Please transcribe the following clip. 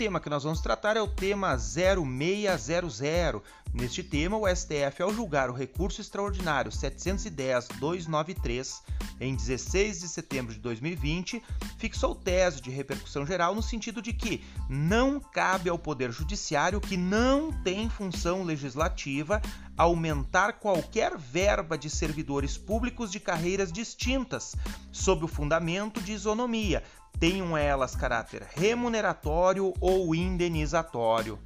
tema que nós vamos tratar é o tema 0600. Neste tema, o STF, ao julgar o recurso extraordinário 710-293, em 16 de setembro de 2020, fixou tese de repercussão geral no sentido de que não cabe ao Poder Judiciário, que não tem função legislativa, aumentar qualquer verba de servidores públicos de carreiras distintas, sob o fundamento de isonomia, tenham elas caráter remuneratório ou indenizatório.